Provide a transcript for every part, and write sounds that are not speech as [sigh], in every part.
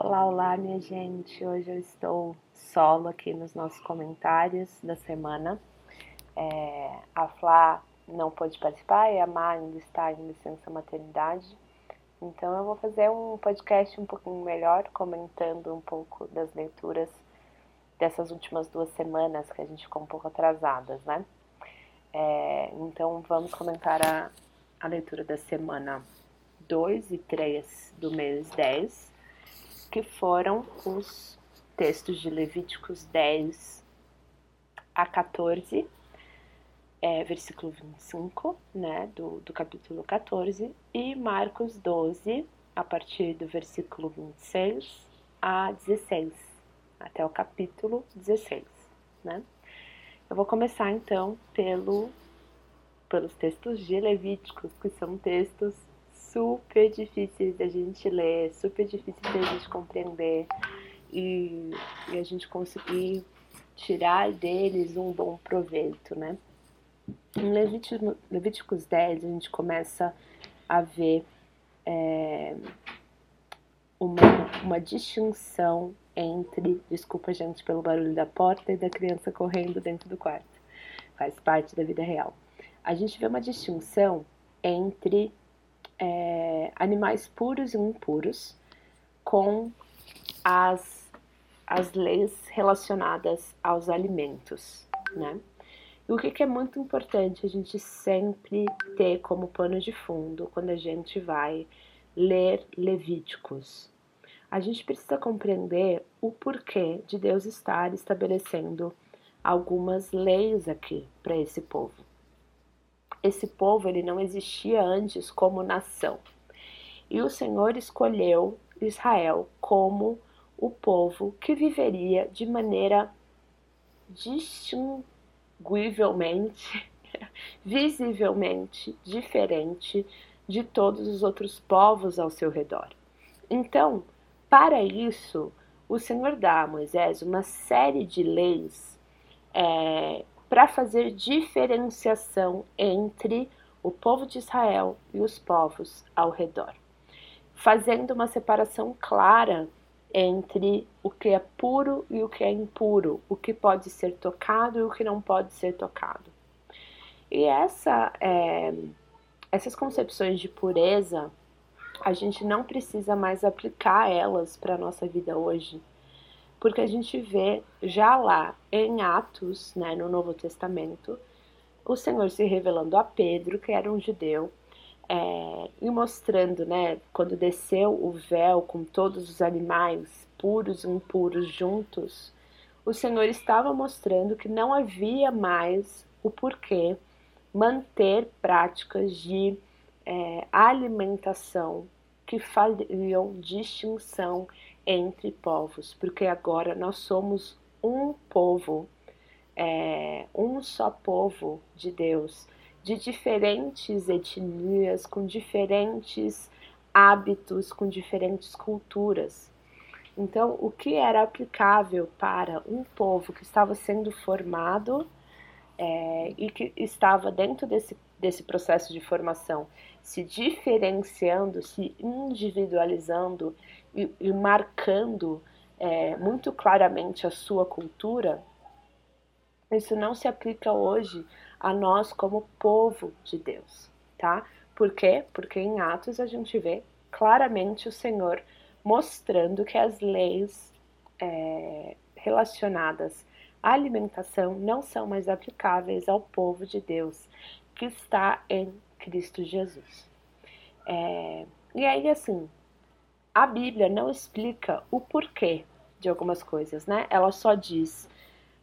Olá, olá, minha gente. Hoje eu estou solo aqui nos nossos comentários da semana. É, a Flá não pôde participar e a Má ainda está em licença maternidade. Então eu vou fazer um podcast um pouquinho melhor, comentando um pouco das leituras dessas últimas duas semanas que a gente ficou um pouco atrasadas, né? É, então vamos comentar a, a leitura da semana 2 e 3 do mês 10 que foram os textos de Levíticos 10 a 14, é, versículo 25, né, do, do capítulo 14, e Marcos 12, a partir do versículo 26 a 16, até o capítulo 16, né. Eu vou começar então pelo, pelos textos de Levíticos, que são textos super difíceis da gente ler, super difíceis da gente compreender e, e a gente conseguir tirar deles um bom proveito, né? Em Levítico, Levíticos 10 a gente começa a ver é, uma, uma distinção entre, desculpa gente pelo barulho da porta e da criança correndo dentro do quarto, faz parte da vida real. A gente vê uma distinção entre é, animais puros e impuros com as, as leis relacionadas aos alimentos, né? E o que, que é muito importante a gente sempre ter como pano de fundo quando a gente vai ler Levíticos? A gente precisa compreender o porquê de Deus estar estabelecendo algumas leis aqui para esse povo esse povo ele não existia antes como nação. E o Senhor escolheu Israel como o povo que viveria de maneira distinguivelmente, [laughs] visivelmente diferente de todos os outros povos ao seu redor. Então, para isso, o Senhor dá a Moisés uma série de leis é, para fazer diferenciação entre o povo de Israel e os povos ao redor, fazendo uma separação clara entre o que é puro e o que é impuro, o que pode ser tocado e o que não pode ser tocado. E essa, é, essas concepções de pureza, a gente não precisa mais aplicar elas para a nossa vida hoje, porque a gente vê já lá em Atos, né, no Novo Testamento, o Senhor se revelando a Pedro, que era um judeu, é, e mostrando, né, quando desceu o véu com todos os animais puros e impuros juntos, o Senhor estava mostrando que não havia mais o porquê manter práticas de é, alimentação que fariam distinção entre povos, porque agora nós somos um povo, é, um só povo de Deus, de diferentes etnias, com diferentes hábitos, com diferentes culturas. Então, o que era aplicável para um povo que estava sendo formado é, e que estava dentro desse, desse processo de formação, se diferenciando, se individualizando e, e marcando é, muito claramente a sua cultura, isso não se aplica hoje a nós como povo de Deus, tá? Por quê? Porque em Atos a gente vê claramente o Senhor mostrando que as leis é, relacionadas à alimentação não são mais aplicáveis ao povo de Deus que está em Cristo Jesus. É, e aí, assim, a Bíblia não explica o porquê de algumas coisas, né? Ela só diz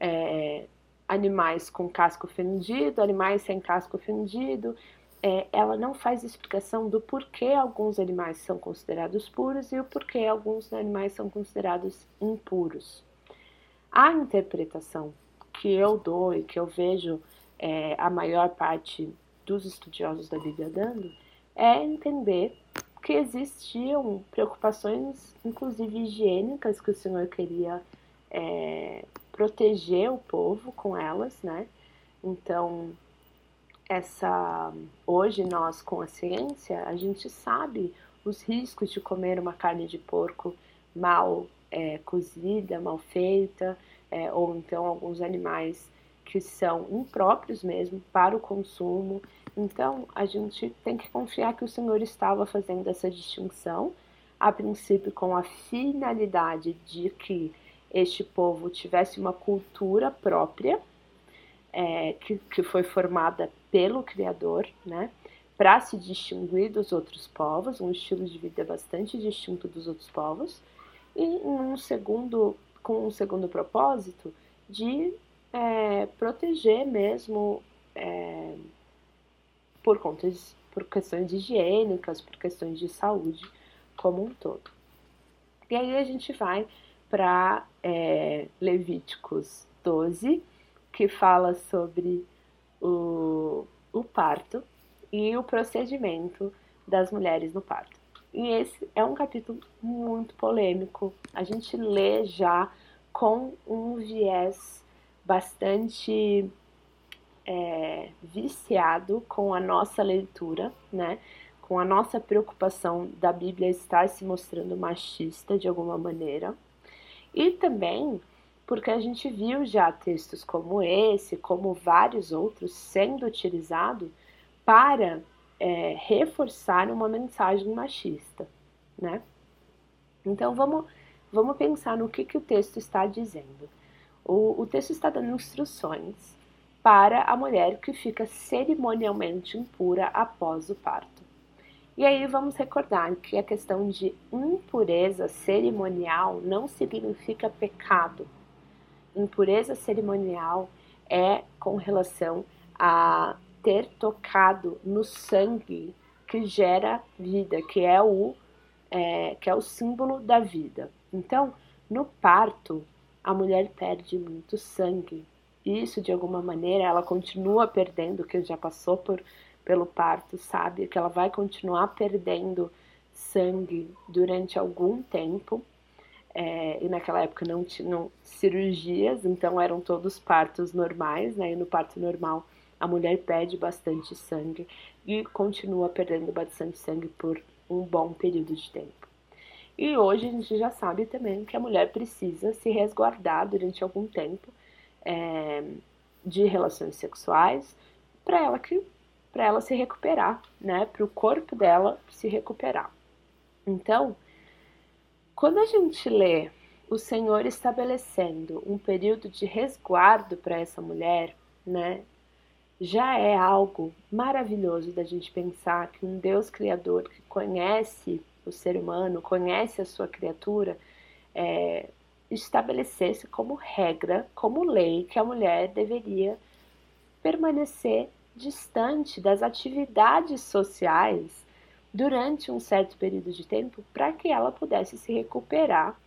é, animais com casco fendido, animais sem casco fendido. É, ela não faz explicação do porquê alguns animais são considerados puros e o porquê alguns animais são considerados impuros. A interpretação que eu dou e que eu vejo é, a maior parte dos estudiosos da Bíblia dando é entender que existiam preocupações, inclusive higiênicas, que o Senhor queria é, proteger o povo com elas, né? Então, essa hoje nós com a ciência a gente sabe os riscos de comer uma carne de porco mal é, cozida, mal feita, é, ou então alguns animais que são impróprios mesmo para o consumo. Então, a gente tem que confiar que o Senhor estava fazendo essa distinção, a princípio com a finalidade de que este povo tivesse uma cultura própria, é, que, que foi formada pelo Criador, né? Para se distinguir dos outros povos, um estilo de vida bastante distinto dos outros povos, e um segundo, com um segundo propósito de é, proteger mesmo é, por contas, por questões higiênicas, por questões de saúde como um todo. E aí a gente vai para é, Levíticos 12, que fala sobre o, o parto e o procedimento das mulheres no parto. E esse é um capítulo muito polêmico. A gente lê já com um viés bastante é, viciado com a nossa leitura, né? Com a nossa preocupação da Bíblia estar se mostrando machista de alguma maneira. E também porque a gente viu já textos como esse, como vários outros, sendo utilizados para é, reforçar uma mensagem machista, né? Então vamos, vamos pensar no que, que o texto está dizendo. O, o texto está dando instruções para a mulher que fica cerimonialmente impura após o parto. E aí vamos recordar que a questão de impureza cerimonial não significa pecado. Impureza cerimonial é com relação a ter tocado no sangue que gera vida, que é o é, que é o símbolo da vida. Então, no parto, a mulher perde muito sangue. Isso, de alguma maneira, ela continua perdendo, que já passou por, pelo parto, sabe? Que ela vai continuar perdendo sangue durante algum tempo. É, e naquela época não tinham cirurgias, então eram todos partos normais, né? E no parto normal a mulher perde bastante sangue e continua perdendo bastante sangue por um bom período de tempo. E hoje a gente já sabe também que a mulher precisa se resguardar durante algum tempo é, de relações sexuais para ela que para ela se recuperar, né? Para o corpo dela se recuperar. Então, quando a gente lê o Senhor estabelecendo um período de resguardo para essa mulher, né? já é algo maravilhoso da gente pensar que um Deus Criador que conhece o ser humano, conhece a sua criatura, é, estabelecesse como regra, como lei, que a mulher deveria permanecer distante das atividades sociais durante um certo período de tempo para que ela pudesse se recuperar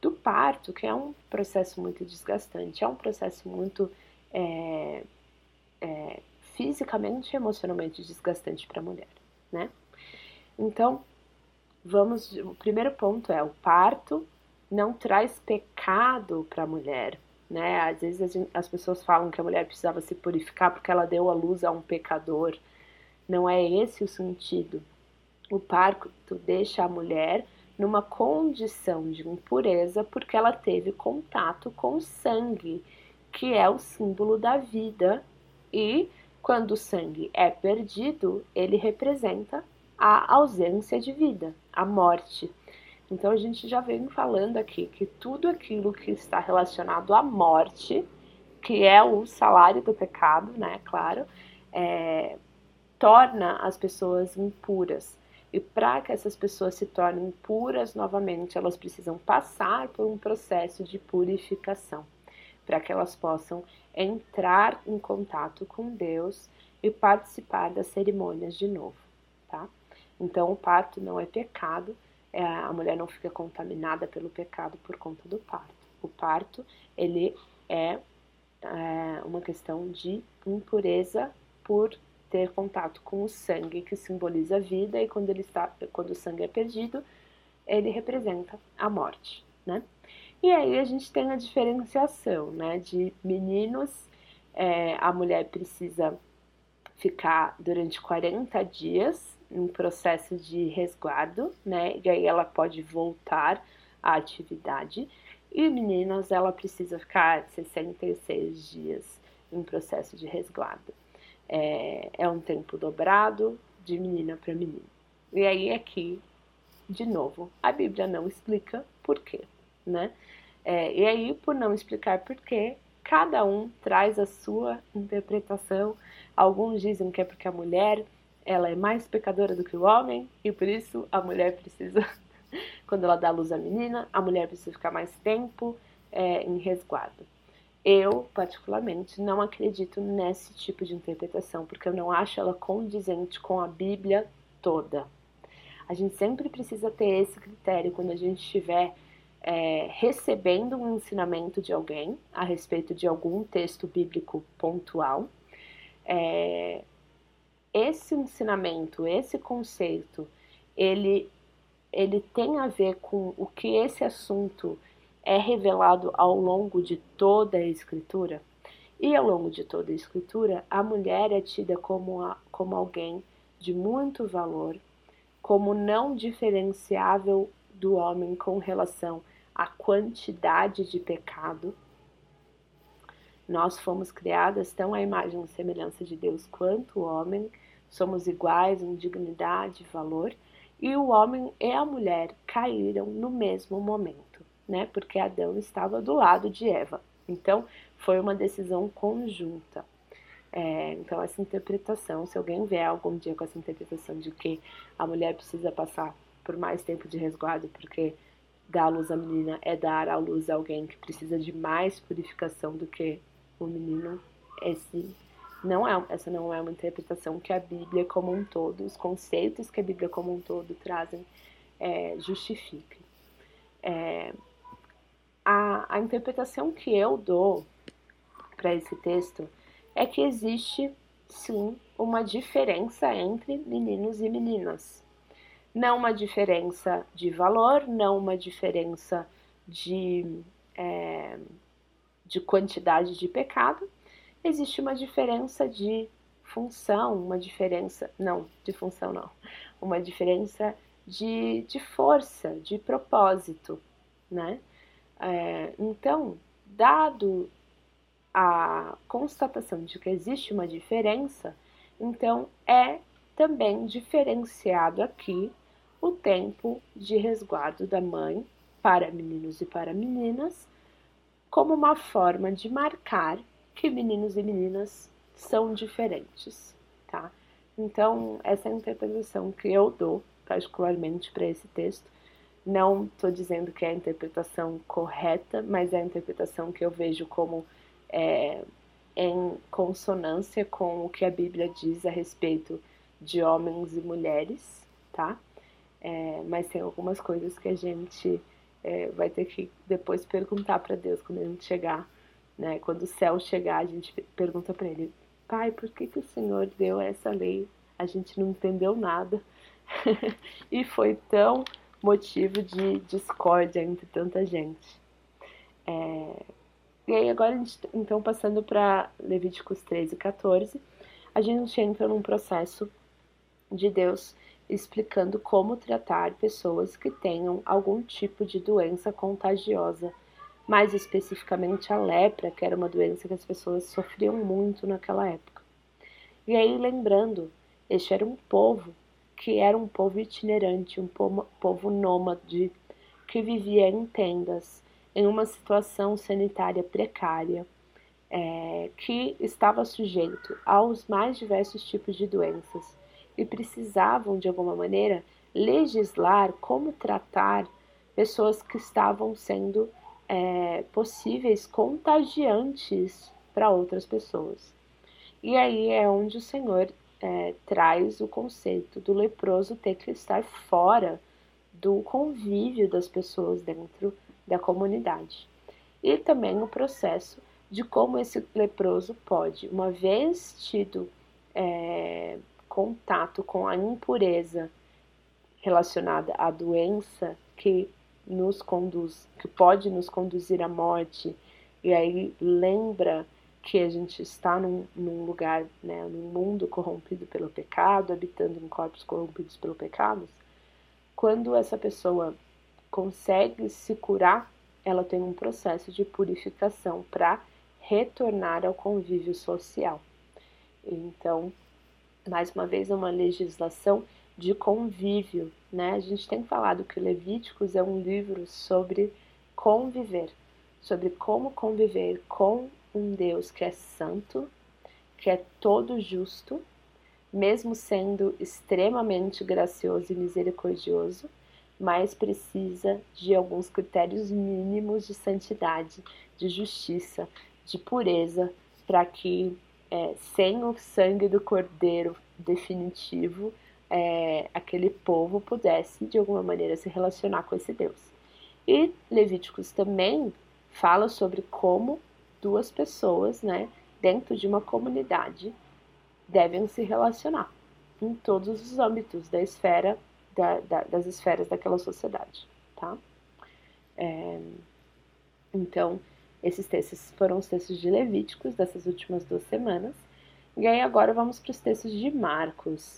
do parto, que é um processo muito desgastante, é um processo muito é, é, fisicamente e emocionalmente desgastante para a mulher, né? Então, vamos. O primeiro ponto é o parto não traz pecado para a mulher, né? Às vezes gente, as pessoas falam que a mulher precisava se purificar porque ela deu a luz a um pecador. Não é esse o sentido. O parto deixa a mulher numa condição de impureza porque ela teve contato com o sangue, que é o símbolo da vida e quando o sangue é perdido, ele representa a ausência de vida, a morte. Então a gente já vem falando aqui que tudo aquilo que está relacionado à morte, que é o salário do pecado, né, claro, é, torna as pessoas impuras. E para que essas pessoas se tornem puras novamente, elas precisam passar por um processo de purificação, para que elas possam entrar em contato com Deus e participar das cerimônias de novo, tá? Então, o parto não é pecado, é, a mulher não fica contaminada pelo pecado por conta do parto. O parto, ele é, é uma questão de impureza por ter contato com o sangue que simboliza a vida e quando ele está, quando o sangue é perdido, ele representa a morte, né? E aí a gente tem a diferenciação, né? De meninos, é, a mulher precisa ficar durante 40 dias em processo de resguardo, né? E aí ela pode voltar a atividade. E meninas, ela precisa ficar 66 dias em processo de resguardo. É, é um tempo dobrado de menina para menina. E aí aqui, de novo, a Bíblia não explica por quê, né? É, e aí, por não explicar por quê, cada um traz a sua interpretação. Alguns dizem que é porque a mulher ela é mais pecadora do que o homem e por isso a mulher precisa, [laughs] quando ela dá luz à menina, a mulher precisa ficar mais tempo é, em resguardo. Eu, particularmente, não acredito nesse tipo de interpretação, porque eu não acho ela condizente com a Bíblia toda. A gente sempre precisa ter esse critério quando a gente estiver é, recebendo um ensinamento de alguém a respeito de algum texto bíblico pontual. É, esse ensinamento, esse conceito, ele, ele tem a ver com o que esse assunto é revelado ao longo de toda a escritura. E ao longo de toda a escritura, a mulher é tida como, a, como alguém de muito valor, como não diferenciável do homem com relação à quantidade de pecado. Nós fomos criadas tão à imagem e semelhança de Deus quanto o homem, somos iguais em dignidade e valor, e o homem e a mulher caíram no mesmo momento, né? Porque Adão estava do lado de Eva. Então, foi uma decisão conjunta. É, então, essa interpretação, se alguém vier algum dia com essa interpretação de que a mulher precisa passar por mais tempo de resguardo porque dar à luz à menina é dar à luz a alguém que precisa de mais purificação do que o menino, esse não é, essa não é uma interpretação que a Bíblia como um todo, os conceitos que a Bíblia como um todo trazem, é, justifiquem. É, a, a interpretação que eu dou para esse texto é que existe sim uma diferença entre meninos e meninas. Não uma diferença de valor, não uma diferença de, é, de quantidade de pecado, existe uma diferença de função, uma diferença. Não, de função não. Uma diferença de, de força, de propósito, né? É, então, dado a constatação de que existe uma diferença, então é também diferenciado aqui o tempo de resguardo da mãe para meninos e para meninas, como uma forma de marcar que meninos e meninas são diferentes, tá? Então, essa é a interpretação que eu dou, particularmente para esse texto. Não estou dizendo que é a interpretação correta, mas é a interpretação que eu vejo como é, em consonância com o que a Bíblia diz a respeito de homens e mulheres, tá? É, mas tem algumas coisas que a gente é, vai ter que depois perguntar para Deus quando a gente chegar, né? Quando o céu chegar, a gente pergunta para Ele: Pai, por que, que o Senhor deu essa lei? A gente não entendeu nada [laughs] e foi tão motivo de discórdia entre tanta gente. É, e aí agora, gente, então, passando para Levíticos 13 e 14, a gente entra num processo de Deus explicando como tratar pessoas que tenham algum tipo de doença contagiosa, mais especificamente a lepra, que era uma doença que as pessoas sofriam muito naquela época. E aí, lembrando, este era um povo que era um povo itinerante, um povo, nômade, que vivia em tendas, em uma situação sanitária precária, é, que estava sujeito aos mais diversos tipos de doenças e precisavam, de alguma maneira, legislar como tratar pessoas que estavam sendo é, possíveis contagiantes para outras pessoas. E aí é onde o Senhor é, traz o conceito do leproso ter que estar fora do convívio das pessoas dentro da comunidade. E também o processo de como esse leproso pode, uma vez tido é, contato com a impureza relacionada à doença que nos conduz, que pode nos conduzir à morte, e aí lembra que a gente está num, num lugar, né, num mundo corrompido pelo pecado, habitando em corpos corrompidos pelo pecado, quando essa pessoa consegue se curar, ela tem um processo de purificação para retornar ao convívio social. Então, mais uma vez, uma legislação de convívio, né? A gente tem falado que Levíticos é um livro sobre conviver, sobre como conviver com um Deus que é santo, que é todo justo, mesmo sendo extremamente gracioso e misericordioso, mas precisa de alguns critérios mínimos de santidade, de justiça, de pureza, para que é, sem o sangue do cordeiro definitivo, é, aquele povo pudesse de alguma maneira se relacionar com esse Deus. E Levíticos também fala sobre como duas pessoas, né, dentro de uma comunidade, devem se relacionar em todos os âmbitos da esfera da, da, das esferas daquela sociedade, tá? É, então, esses textos foram os textos de Levíticos dessas últimas duas semanas. E aí agora vamos para os textos de Marcos.